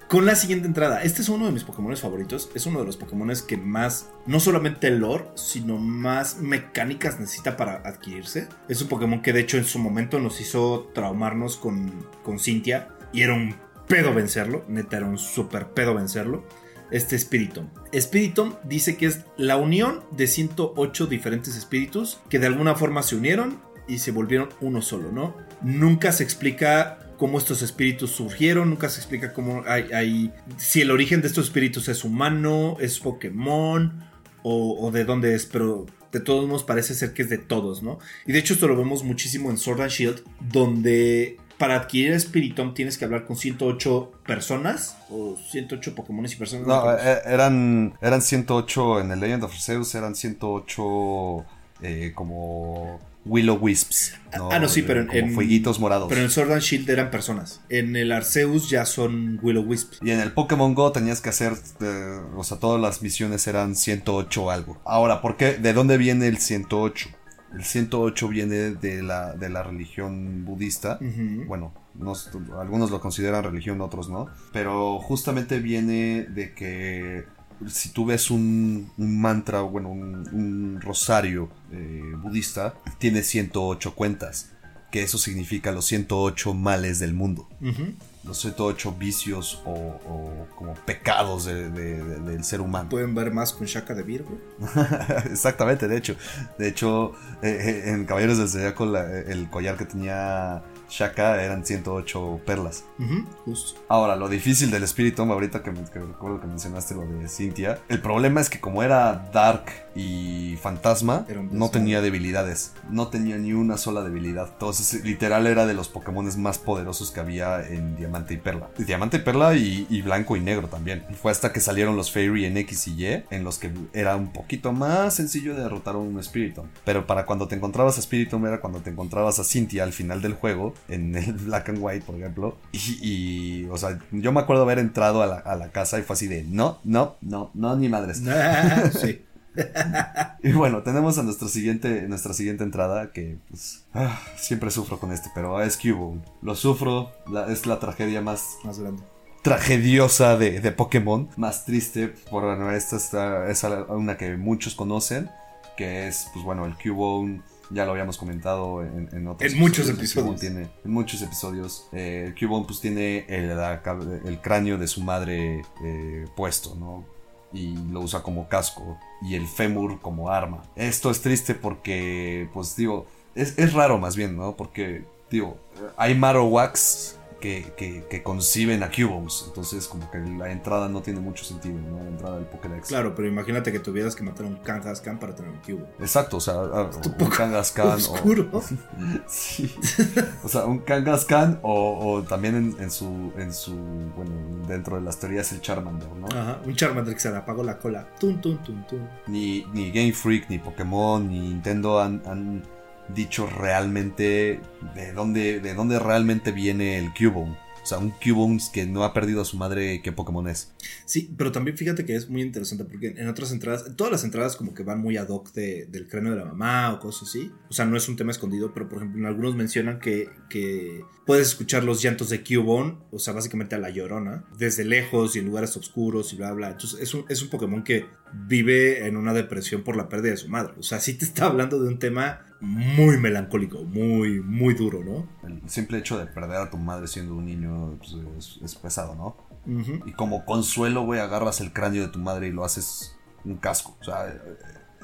Con la siguiente entrada, este es uno de mis Pokémon favoritos. Es uno de los Pokémon que más, no solamente lore, sino más mecánicas necesita para adquirirse. Es un Pokémon que de hecho en su momento nos hizo traumarnos con, con Cynthia. Y era un pedo vencerlo. Neta, era un super pedo vencerlo. Este Spiritomb. Spiritomb dice que es la unión de 108 diferentes espíritus que de alguna forma se unieron y se volvieron uno solo, ¿no? Nunca se explica cómo estos espíritus surgieron, nunca se explica cómo hay, hay- si el origen de estos espíritus es humano, es Pokémon o, o de dónde es, pero de todos modos parece ser que es de todos, ¿no? Y de hecho esto lo vemos muchísimo en Sword and Shield, donde para adquirir Spiritomb tienes que hablar con 108 personas o 108 Pokémon y personas. No, eh, eran, eran 108 en el Legend of Arceus, eran 108 eh, como Willow Wisps. Ah, no, sí, pero en- como en- fueguitos morados. Pero en Sword and Shield eran personas. En el Arceus ya son Willow Wisps. Y en el Pokémon Go tenías que hacer, eh, o sea, todas las misiones eran 108 algo. Ahora, ¿por qué? ¿De dónde viene el 108? El 108 viene de la, de la religión budista. Bueno, nos- algunos lo consideran religión, otros no. Pero justamente viene de que si tú ves un, un mantra, bueno, un, un rosario eh, budista, tiene 108 cuentas, que eso significa los 108 males del mundo. Ujú. Los 108 vicios o, o como pecados de- de- de- del ser humano. Pueden ver más con Shaka de Virgo. Exactamente, de hecho. De hecho, eh, eh, en Caballeros del Zodiaco el collar que tenía Shaka eran 108 perlas. Justo. Ahora, lo difícil del Espíritu, ahorita que, que recuerdo que mencionaste lo de Cynthia, el problema es que como era Dark y Fantasma, no tenía debilidades. No tenía ni una sola debilidad. Entonces, literal era de los Pokémon más poderosos que había en Diamante y Perla. Diamante y Perla y, y Blanco y Negro también. Fue hasta que salieron los Fairy en X y Y, en los que era un poquito más sencillo de derrotar a un Spiritomb. Pero para cuando te encontrabas a Spiritomb era cuando te encontrabas a Cynthia al final del juego, en el Black and White, por ejemplo. Y, y, o sea, yo me acuerdo haber entrado a la, a la casa y fue así de, no, no, no, no, ni madres. Sí. Y bueno, tenemos a nuestro siguiente, nuestra siguiente entrada que pues ah, siempre sufro con este, pero es Cubone. Lo sufro, la- es la tragedia más Más grande. tragediosa de, de Pokémon, más triste, por bueno, esta está- es una que muchos conocen, que es pues bueno, el Cubone. Ya lo habíamos comentado en, en otros En muchos episodios. Tiene, en muchos episodios. eh, el Cubone pues tiene el cráneo de su madre eh, puesto, ¿no? Y lo usa como casco y el fémur como arma. Esto es triste porque, pues digo, es, es raro más bien, ¿no? Porque, digo, hay Marowaks que, que, que conciben a Cubones, entonces como que la entrada no tiene mucho sentido, ¿no? La entrada del Pokédex. Claro, pero imagínate que tuvieras que matar a un Kangaskhan para tener un cubo. Exacto, o sea, un Kangaskhan o... Oscuro. Sí. O sea, un Kangaskhan o, o también en, en su, en su, bueno, dentro de las teorías el Charmander, ¿no? Ajá, un Charmander que se le apagó la cola. Tun, tun, tun, tun. ni, ni Game Freak, ni Pokémon, ni Nintendo han, han dicho realmente de dónde, de dónde realmente viene el Cubone. O sea, un Cubone que no ha perdido a su madre, ¿qué Pokémon es? Sí, pero también fíjate que es muy interesante porque en otras entradas, en todas las entradas como que van muy ad hoc de- del cráneo de la mamá o cosas así. O sea, no es un tema escondido, pero por ejemplo en algunos mencionan que, que puedes escuchar los llantos de Cubone, o sea, básicamente a la llorona, desde lejos y en lugares oscuros y bla, bla. Entonces es un, es un Pokémon que vive en una depresión por la pérdida de su madre. O sea, sí te está hablando de un tema muy melancólico, muy, muy duro, ¿no? El simple hecho de perder a tu madre siendo un niño pues, es, es pesado, ¿no? Y como consuelo, güey, agarras el cráneo de tu madre y lo haces un casco. O sea,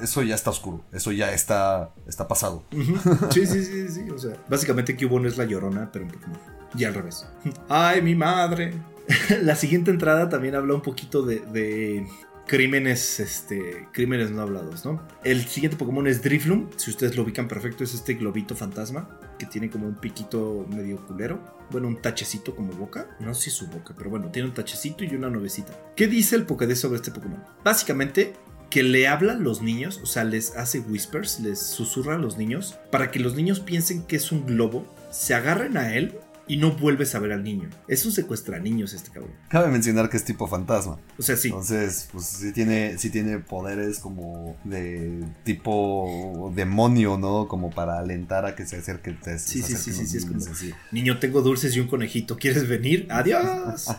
eso ya está oscuro. Eso ya está, está pasado. Ujú. Sí, sí, sí, sí. O sea, básicamente Cubone es la llorona, pero en Pokémon. Y al revés. ¡Ay, mi madre! la siguiente entrada también habla un poquito de, de crímenes, este, crímenes no hablados, ¿no? El siguiente Pokémon es Drifloom. Si ustedes lo ubican perfecto, es este globito fantasma que tiene como un piquito medio culero. Bueno, un tachecito como boca. No sé si es su boca, pero bueno, tiene un tachecito y una nubecita. ¿Qué dice el Pokédex sobre este Pokémon? Básicamente, que le habla a los niños, o sea, les hace whispers, les susurra a los niños, para que los niños piensen que es un globo, se agarren a él y no vuelves a ver al niño. Es un secuestra niños este cabrón. Cabe mencionar que es tipo fantasma. O sea, sí. Entonces, pues sí tiene, sí tiene poderes como de tipo demonio, ¿no? Como para alentar a que se acerque. te- Sí, se sí, sí, los sí, es como- así. Niño, tengo dulces y un conejito. ¿Quieres venir? ¡Adiós!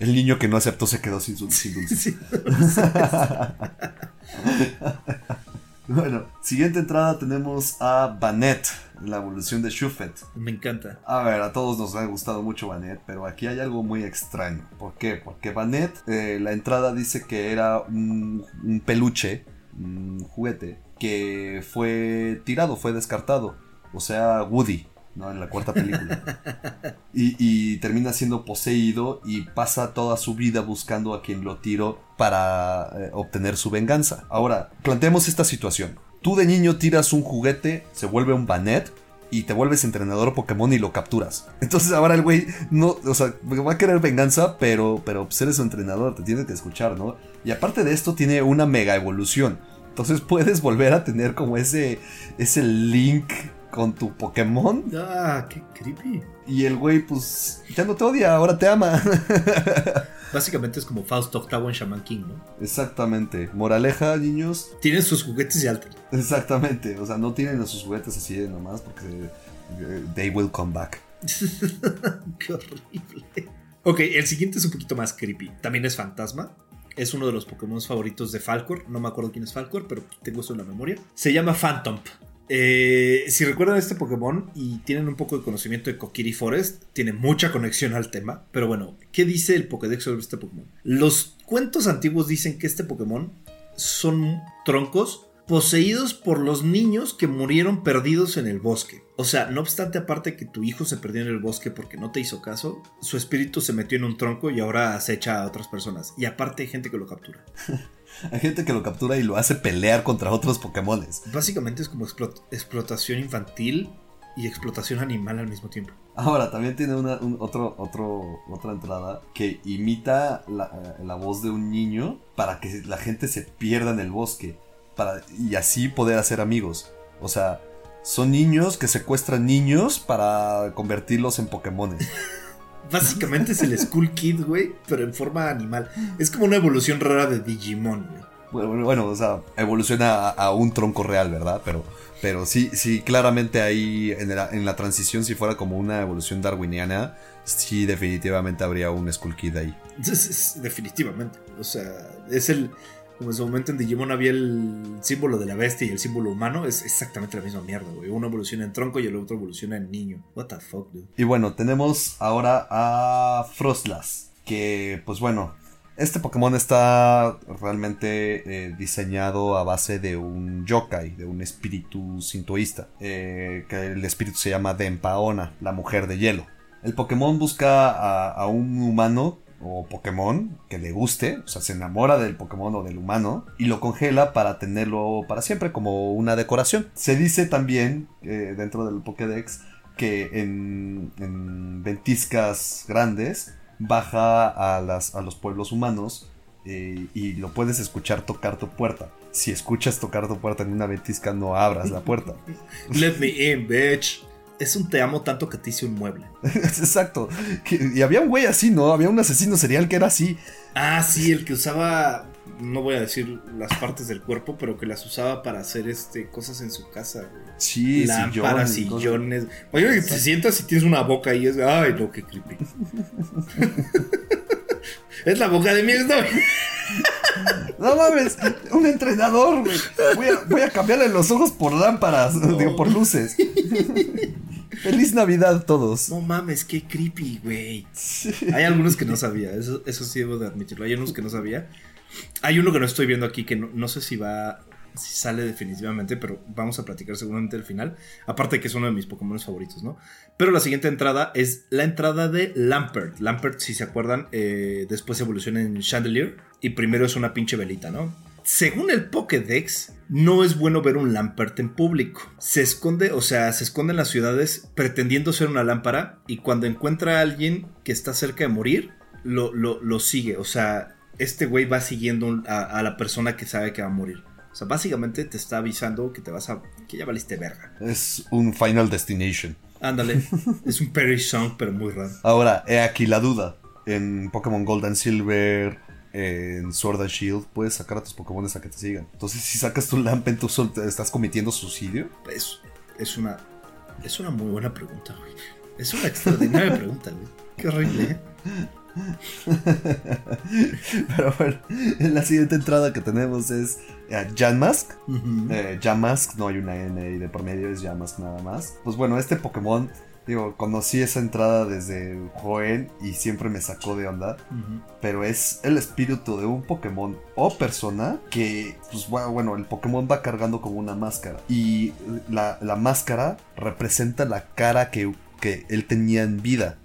El niño que no aceptó se quedó sin, su- sin dulce. Sí. Bueno, siguiente entrada tenemos a Banet, la evolución de Shuffet. Me encanta. A ver, a todos nos ha gustado mucho Banet, pero aquí hay algo muy extraño. ¿Por qué? Porque Banet, eh, la entrada dice que era un, un peluche, un juguete, que fue tirado, fue descartado. O sea, Woody, ¿no? En la cuarta película. y, termina siendo poseído y pasa toda su vida buscando a quien lo tiró para eh, obtener su venganza. Ahora, planteemos esta situación. Tú de niño tiras un juguete, se vuelve un Banet, y te vuelves entrenador Pokémon y lo capturas. Entonces ahora el güey no, o sea, va a querer venganza, pero, pero pues eres entrenador, te tiene que escuchar, ¿no? Y aparte de esto tiene una mega evolución. Entonces puedes volver a tener como ese, ese link con tu Pokémon. Ah, qué creepy. Y el güey, pues, ya no te odia, ahora te ama. Básicamente es como Fausto octavo en Shaman King, ¿no? Exactamente. Moraleja, niños. Tienen sus juguetes y alter. Exactamente. O sea, no tienen a sus juguetes así de nomás porque eh, they will come back. qué horrible. Ok, el siguiente es un poquito más creepy. También es fantasma. Es uno de los Pokémon favoritos de Falcor. No me acuerdo quién es Falcor, pero tengo eso en la memoria. Se llama Phantom. Eh, si recuerdan este Pokémon y tienen un poco de conocimiento de Kokiri Forest, tiene mucha conexión al tema. Pero bueno, ¿qué dice el Pokédex sobre este Pokémon? Los cuentos antiguos dicen que este Pokémon son troncos poseídos por los niños que murieron perdidos en el bosque. O sea, no obstante, aparte que tu hijo se perdió en el bosque porque no te hizo caso, su espíritu se metió en un tronco y ahora acecha a otras personas. Y aparte hay gente que lo captura. hay gente que lo captura y lo hace pelear contra otros Pokémones. Básicamente es como explotación infantil y explotación animal al mismo tiempo. Ahora, también tiene una otro, otro, otra entrada que imita la, eh, la, voz de un niño para que la gente se pierda en el bosque para, y así poder hacer amigos. O sea, son niños que secuestran niños para convertirlos en Pokémon. Básicamente es el School Kid, güey, pero en forma animal. Es como una evolución rara de Digimon, güey. Bueno, bueno, o sea, evoluciona a, un tronco real, ¿verdad? Pero, pero sí, sí, claramente ahí en la, en la transición, si fuera como una evolución darwiniana, sí, definitivamente habría un Skull Kid ahí. definitivamente. O sea, es el, en su momento en Digimon había el símbolo de la bestia y el símbolo humano, es exactamente la misma mierda, güey. Uno evoluciona en tronco y el otro evoluciona en niño. What the fuck, dude. Y bueno, tenemos ahora a Frostlass, que pues bueno, este Pokémon está realmente eh, diseñado a base de un yokai, de un espíritu sintoísta, eh, que el espíritu se llama Dempaona, la mujer de hielo. El Pokémon busca a un humano o Pokémon que le guste, o sea, se enamora del Pokémon o del humano y lo congela para tenerlo para siempre como una decoración. Se dice también eh, dentro del Pokédex que en, ventiscas grandes baja a, las, a los pueblos humanos eh, y lo puedes escuchar tocar tu puerta. Si escuchas tocar tu puerta en una ventisca, no abras la puerta. Let me in, bitch es un te amo tanto que te hice un mueble. Exacto. Y había un güey así, ¿no? Había un asesino serial que era así. Ah, sí, el que usaba, no voy a decir las partes del cuerpo, pero que las usaba para hacer este cosas en su casa, güey. Sí, Lámparas, sillones. Oye, te sientas y tienes una boca y es, ay, no, qué creepy. es la boca de mi No mames, un entrenador, güey. Voy a, cambiarle los ojos por lámparas, digo, por luces. Feliz Navidad todos. No mames, qué creepy, güey. Hay algunos que no sabía, eso, eso sí debo de admitirlo. Hay unos que no sabía. Hay uno que no estoy viendo aquí que no, sé si va, si sale definitivamente, pero vamos a platicar seguramente al final. Aparte que es uno de mis Pokémon favoritos, ¿no? Pero la siguiente entrada es la entrada de Lampert. Lampert, si se acuerdan, eh, después evoluciona en Chandelier y primero es una pinche velita, ¿no? Según el Pokédex, no es bueno ver un Lampert en público. Se esconde, o sea, se esconde en las ciudades pretendiendo ser una lámpara y cuando encuentra a alguien que está cerca de morir, lo, lo, sigue. O sea, este güey va siguiendo a, la persona que sabe que va a morir. O sea, básicamente te está avisando que te vas a. que ya valiste verga. Es un Final Destination. Ándale. es un Perish Song, pero muy raro. Ahora, he aquí la duda. En Pokémon Gold and Silver en Sword and Shield puedes sacar a tus Pokémon a que te sigan. Entonces, si sacas tu Lampen, ¿tú estás cometiendo suicidio? Es, es una. Es una muy buena pregunta, güey. Es una extraordinaria pregunta, güey. Qué horrible, ¿eh? Pero bueno, la siguiente entrada que tenemos es eh, Jan Mask. Eh, Jan Mask, no hay una N ahí de por medio, es Jan Mask nada más. Pues bueno, este Pokémon Digo, conocí esa entrada desde joven y siempre me sacó de onda. Pero es el espíritu de un Pokémon o persona que, pues bueno, el Pokémon va cargando como una máscara. Y la, máscara representa la cara que, que él tenía en vida.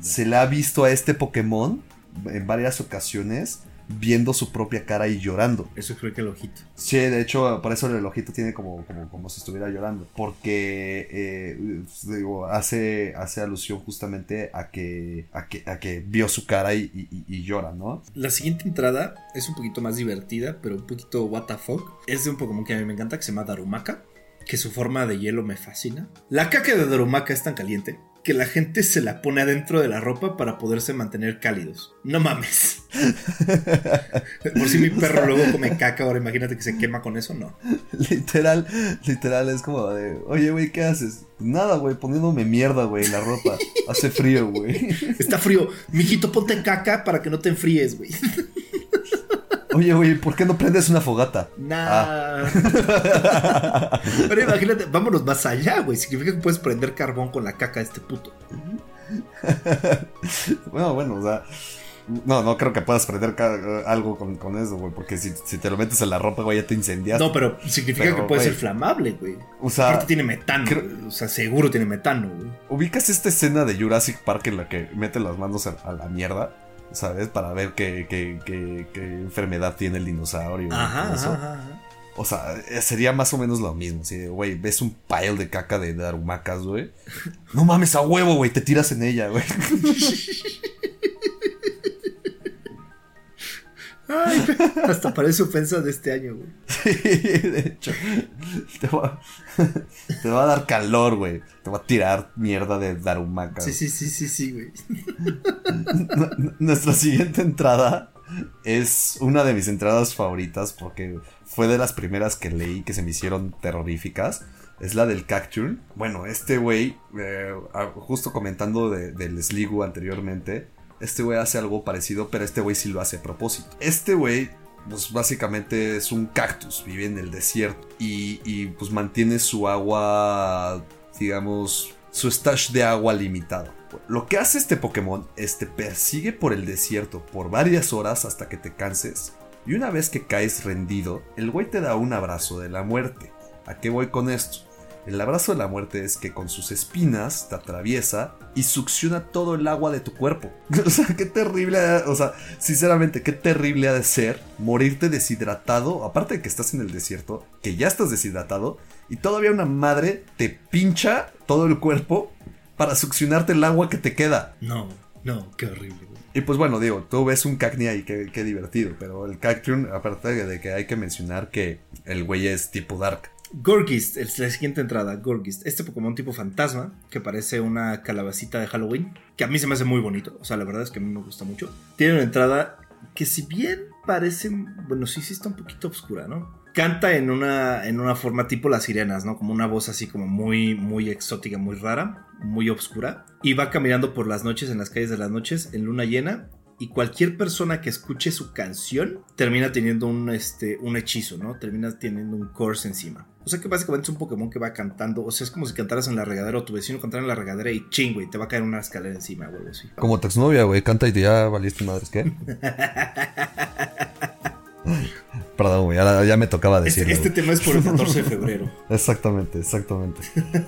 Se le ha visto a este Pokémon en varias ocasiones viendo su propia cara y llorando. Eso creo que el ojito. Sí, de hecho, por eso el ojito tiene como, como, si estuviera llorando. Porque eh, digo, hace, hace alusión justamente a que, a que, a que vio su cara y, llora, ¿no? La siguiente entrada es un poquito más divertida, pero un poquito what the fuck. Es de un Pokémon que a mí me encanta, que se llama Darumaka. Que su forma de hielo me fascina. La caca de Darumaka es tan caliente que la gente se la pone adentro de la ropa para poderse mantener cálidos. No mames. Por si mi perro luego come caca, ahora imagínate que se quema con eso, no. Literal, literal, es como de, oye, güey, ¿qué haces? Nada, güey, poniéndome mierda, güey, en la ropa. Hace frío, güey. Está frío. Mijito, ponte caca para que no te enfríes, güey. Oye, güey, ¿por qué no prendes una fogata? Nah. Pero imagínate, vámonos más allá, güey. Significa que puedes prender carbón con la caca de este puto. bueno, bueno, o sea. No, no creo que puedas prender ca- algo con, con eso, güey. Porque si, si te lo metes en la ropa, güey, ya te incendias. No, pero significa Pero, que puede ser flamable, güey. o sea, Aparte tiene metano. creo-. O sea, seguro tiene metano, güey. ¿ubicas esta escena de Jurassic Park en la que mete las manos a, a la mierda? ¿Sabes? Para ver qué, qué, qué- qué enfermedad tiene el dinosaurio. ajá. O sea, eh, sería más o menos lo mismo. Si, güey, ves un pile de caca de darumacas, güey. No mames, a huevo, güey, te tiras en ella, güey. Ay, hasta parece ofensa de este año, güey. Sí, de hecho. Te va, te va a dar calor, güey. Te va a tirar mierda de darumacas. Sí, sí, sí, sí, sí, güey. Nuestra siguiente entrada es una de mis entradas favoritas porque fue de las primeras que leí que se me hicieron terroríficas. Es la del Cacturn. Bueno, este güey, eh, justo comentando de- del Sligo anteriormente, este güey hace algo parecido, pero este güey sí lo hace a propósito. Este güey, pues básicamente es un cactus, vive en el desierto y, y, pues mantiene su agua, digamos, su stash de agua limitado. Lo que hace este Pokémon es te persigue por el desierto por varias horas hasta que te canses. Y una vez que caes rendido, el güey te da un abrazo de la muerte. ¿A qué voy con esto? El abrazo de la muerte es que con sus espinas te atraviesa y succiona todo el agua de tu cuerpo. O sea, qué terrible, o sea, sinceramente, qué terrible ha de ser morirte deshidratado, aparte de que estás en el desierto, que ya estás deshidratado, y todavía una madre te pincha todo el cuerpo para succionarte el agua que te queda. No, no, qué horrible, güey. Y pues bueno, digo, tú ves un Cacnea y qué, qué divertido, pero el Cacturn, aparte de que hay que mencionar que el güey es tipo Dark. Gorgist, es la siguiente entrada, Gorgist. Este Pokémon tipo fantasma, que parece una calabacita de Halloween, que a mí se me hace muy bonito, o sea, la verdad es que a mí me gusta mucho. Tiene una entrada que si bien parece, bueno, sí, sí está un poquito oscura, ¿no? Canta en una, en una forma tipo las sirenas, ¿no? Como una voz así como muy, muy exótica, muy rara, muy oscura. Y va caminando por las noches, en las calles de las noches, en luna llena. Y cualquier persona que escuche su canción termina teniendo un, este, un hechizo, ¿no? Termina teniendo un curse encima. O sea que básicamente es un Pokémon que va cantando. O sea, es como si cantaras en la regadera o tu vecino cantara en la regadera y ching, güey, te va a caer una escalera encima algo así. Como tu exnovia, güey, canta y te ya valiste madres, ¿qué? Perdón, güey, ya, ya me tocaba Este, decirlo. este güey. tema es por el 14 de febrero. Exactamente, exactamente.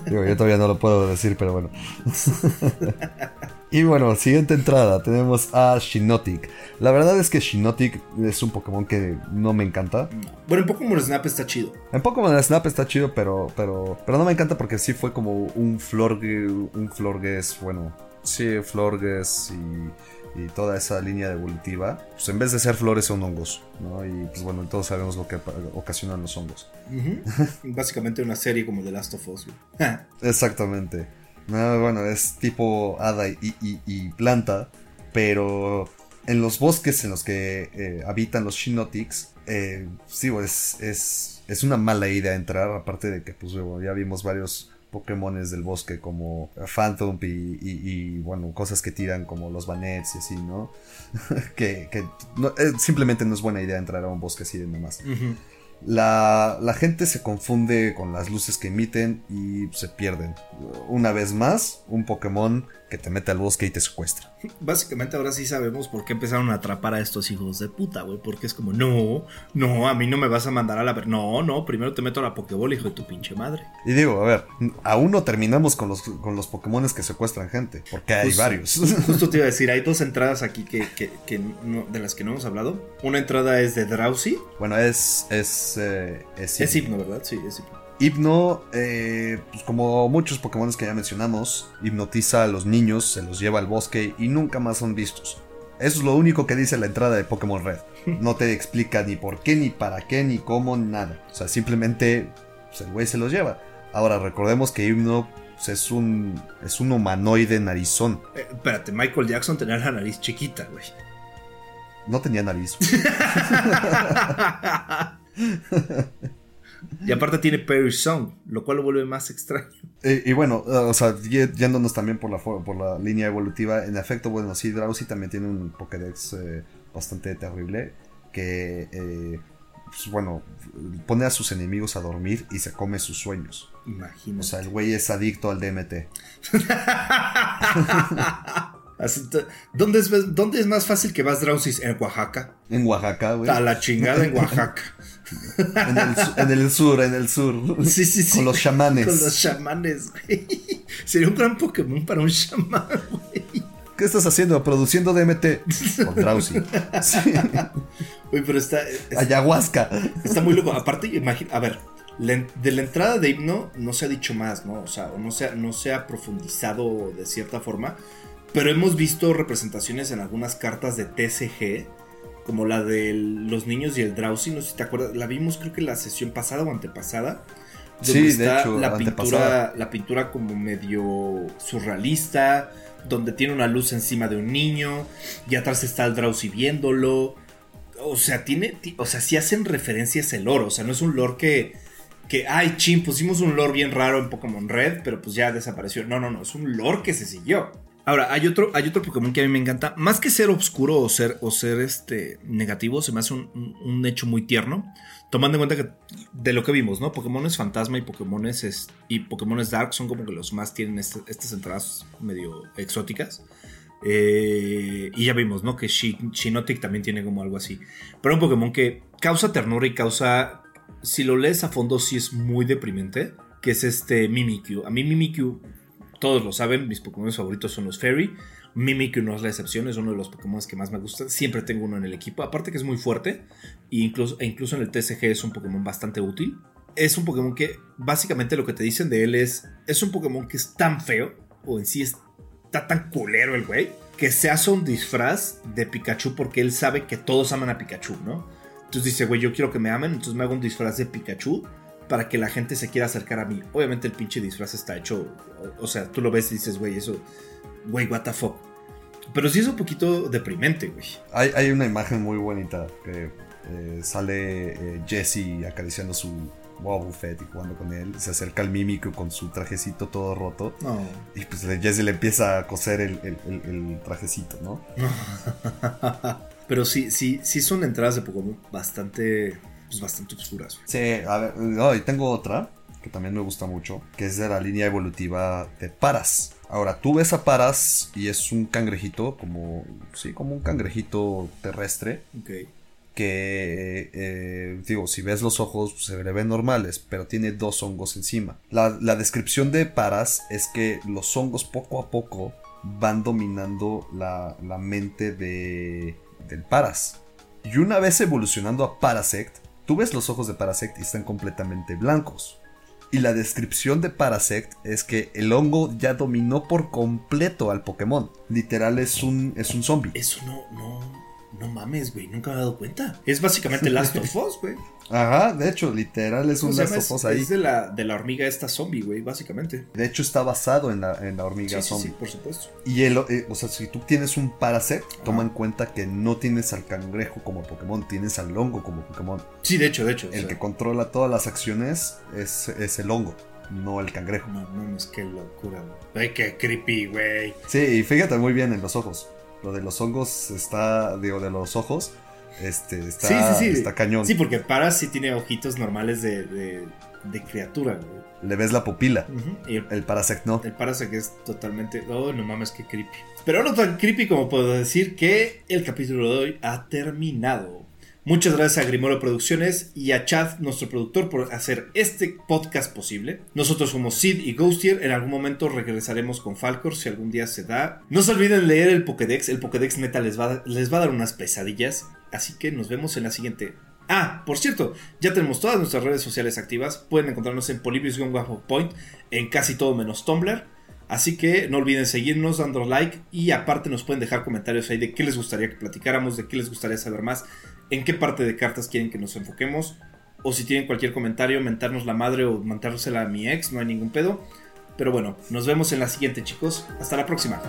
Digo, yo todavía no lo puedo decir, pero bueno. y bueno, siguiente entrada, tenemos a Shinotic. La verdad es que Shinotic es un Pokémon que no me encanta. Bueno, en Pokémon Snap está chido. En Pokémon Snap está chido, pero, pero, pero no me encanta porque sí fue como un Florge, un Florges, bueno, sí, Florges y, y toda esa línea evolutiva. Pues en vez de ser flores son hongos, ¿no? Y pues bueno, todos sabemos lo que ocasionan los hongos. Básicamente una serie como The Last of Us. Exactamente. No, bueno, es tipo hada y, y- planta, pero en los bosques en los que eh, habitan los Shinotics, eh, sí, es, es una mala idea entrar, aparte de que pues ya vimos varios Pokémones del bosque como Phantom y, y- bueno, cosas que tiran como los Banets y así, ¿no? que eh, simplemente no es buena idea entrar a un bosque así de nomás. La, la gente se confunde con las luces que emiten y se pierden. Una vez más, un Pokémon que te mete al bosque y te secuestra. Básicamente ahora sí sabemos por qué empezaron a atrapar a estos hijos de puta, güey. Porque es como, no, no, a mí no me vas a mandar a la... ver- No, no, primero te meto a la Pokébola, hijo de tu pinche madre. Y digo, a ver, aún no terminamos con los, con los Pokémones que secuestran gente, porque hay Justo- varios. Justo te iba a decir, hay dos entradas aquí que, que- que no- de las que no hemos hablado. Una entrada es de Drowsy. bueno, es. Es, eh, es, Es hipno, ¿verdad? Sí, es hipno. Hipno, eh, pues como muchos Pokémon que ya mencionamos, hipnotiza a los niños, se los lleva al bosque y nunca más son vistos. Eso es lo único que dice la entrada de Pokémon Red. No te explica ni por qué, ni para qué, ni cómo, nada. O sea, simplemente pues, el güey se los lleva. Ahora, recordemos que Hipno pues, es, un, es un humanoide narizón. Eh, espérate, Michael Jackson tenía la nariz chiquita, güey. no tenía nariz. y aparte tiene Perry Song, lo cual lo vuelve más extraño. Y, bueno, o sea, yéndonos también por la, por la línea evolutiva, en efecto, bueno, sí, Drowsy también tiene un Pokédex eh, bastante terrible que, eh, pues, bueno, pone a sus enemigos a dormir y se come sus sueños. Imagínate. O sea, el güey es adicto al DMT. ¿Dónde, es, ¿Dónde es más fácil que vas Drowsy? En Oaxaca. En Oaxaca, güey. A la chingada en Oaxaca. en, el, sur, en el sur. Sí, sí, sí. Con los chamanes. Con los chamanes, güey. Sería un gran Pokémon para un chamán, güey. ¿Qué estás haciendo? Produciendo DMT. Con Drowsy. Sí. Uy, pero está, Ayahuasca. Está muy loco. Aparte, imagina. A ver, de la entrada de himno no se ha dicho más, ¿no? O sea, no se, no se ha profundizado de cierta forma. Pero hemos visto representaciones en algunas cartas de TCG, como la de los niños y el Drowsy, no sé si te acuerdas, la vimos creo que la sesión pasada o antepasada. sí, de hecho, la pintura, la pintura como medio surrealista, donde tiene una luz encima de un niño y atrás está el Drowsy viéndolo. O sea, tiene, o sea, sí hacen referencias el lore, o sea, no es un lore que que, ay, chin, pusimos un lore bien raro en Pokémon Red, pero pues ya desapareció. No, no, no, es un lore que se siguió. Ahora, hay otro, hay otro Pokémon que a mí me encanta. Más que ser oscuro o ser, o ser este, negativo, se me hace un, hecho muy tierno. Tomando en cuenta que de lo que vimos, ¿no? Pokémon es fantasma y Pokémon es, y Pokémon Dark son como que los más tienen este, estas entradas medio exóticas. Eh, y ya vimos, ¿no? Que Shinotic también tiene como algo así. Pero un Pokémon que causa ternura y causa. Si lo lees a fondo, sí es muy deprimente. Que es este Mimikyu. A mí Mimikyu todos lo saben, mis Pokémon favoritos son los Fairy. Mimikyu no es la excepción, es uno de los Pokémon que más me gustan. Siempre tengo uno en el equipo. Aparte que es muy fuerte. E incluso, e incluso en el TCG es un Pokémon bastante útil. Es un Pokémon que básicamente lo que te dicen de él es. Es un Pokémon que es tan feo. O en sí está tan culero el güey. Que se hace un disfraz de Pikachu porque él sabe que todos aman a Pikachu, ¿no? Entonces dice, güey, yo quiero que me amen. Entonces me hago un disfraz de Pikachu para que la gente se quiera acercar a mí. Obviamente el pinche disfraz está hecho, o, sea, tú lo ves y dices, güey, eso, güey, what the fuck. Pero sí es un poquito deprimente, güey. Hay, una imagen muy bonita que eh, sale eh, Jesse acariciando su wow Buffett y jugando con él. Se acerca al mímico con su trajecito todo roto. Y pues Jesse le empieza a coser el, el trajecito, ¿no? Pero sí, sí, sí son entradas de Pokémon bastante pues, bastante oscuras. Sí, a ver, y tengo otra que también me gusta mucho, que es de la línea evolutiva de Paras. Ahora, tú ves a Paras y es un cangrejito, como, sí, como un cangrejito terrestre. Ok. Que, eh, digo, si ves los ojos pues, se le ven normales, pero tiene dos hongos encima. La, la descripción de Paras es que los hongos poco a poco van dominando la, la mente de, del Paras. Y una vez evolucionando a Parasect, Tú ves los ojos de Parasect y están completamente blancos. Y la descripción de Parasect es que el hongo ya dominó por completo al Pokémon. Literal es un, es un zombie. Eso no, no, no mames, güey, nunca me he dado cuenta. Es básicamente Last of Us, güey. Ajá, de hecho, literal es un Last of Us ahí. Es de la, de la hormiga esta zombie, güey, básicamente. De hecho, está basado en la, en la hormiga zombie. Sí, sí, por supuesto. Y el, eh, o sea, si tú tienes un Parasect, toma en cuenta que no tienes al cangrejo como Pokémon, tienes al hongo como Pokémon. Sí, de hecho, de hecho. El que controla todas las acciones es, es el hongo no el cangrejo. No, no, es que locura, güey. Ay, qué creepy, güey. Sí, y fíjate muy bien en los ojos. Lo de los hongos está, digo, de los ojos, este, está, sí, sí, sí. está cañón. Sí, porque Paras sí tiene ojitos normales de, de, criatura, güey. Le ves la pupila. y el, el, Parasect no. El Parasect es totalmente. Oh, no mames, qué creepy. Pero no tan creepy como puedo decir que el capítulo de hoy ha terminado. Muchas gracias a Grimoro Producciones y a Chad, nuestro productor, por hacer este podcast posible. Nosotros somos Sid y Ghostier. En algún momento regresaremos con Falcor si algún día se da. No se olviden leer el Pokédex. El Pokédex neta les va, les va a dar unas pesadillas. Así que nos vemos en la siguiente. Ah, por cierto, ya tenemos todas nuestras redes sociales activas. Pueden encontrarnos en Polybius Point en casi todo menos Tumblr. Así que no olviden seguirnos, dando like y aparte nos pueden dejar comentarios ahí de qué les gustaría que platicáramos, de qué les gustaría saber más, en qué parte de cartas quieren que nos enfoquemos, o si tienen cualquier comentario, mentarnos la madre o mandársela a mi ex, no hay ningún pedo. Pero bueno, nos vemos en la siguiente chicos, hasta la próxima.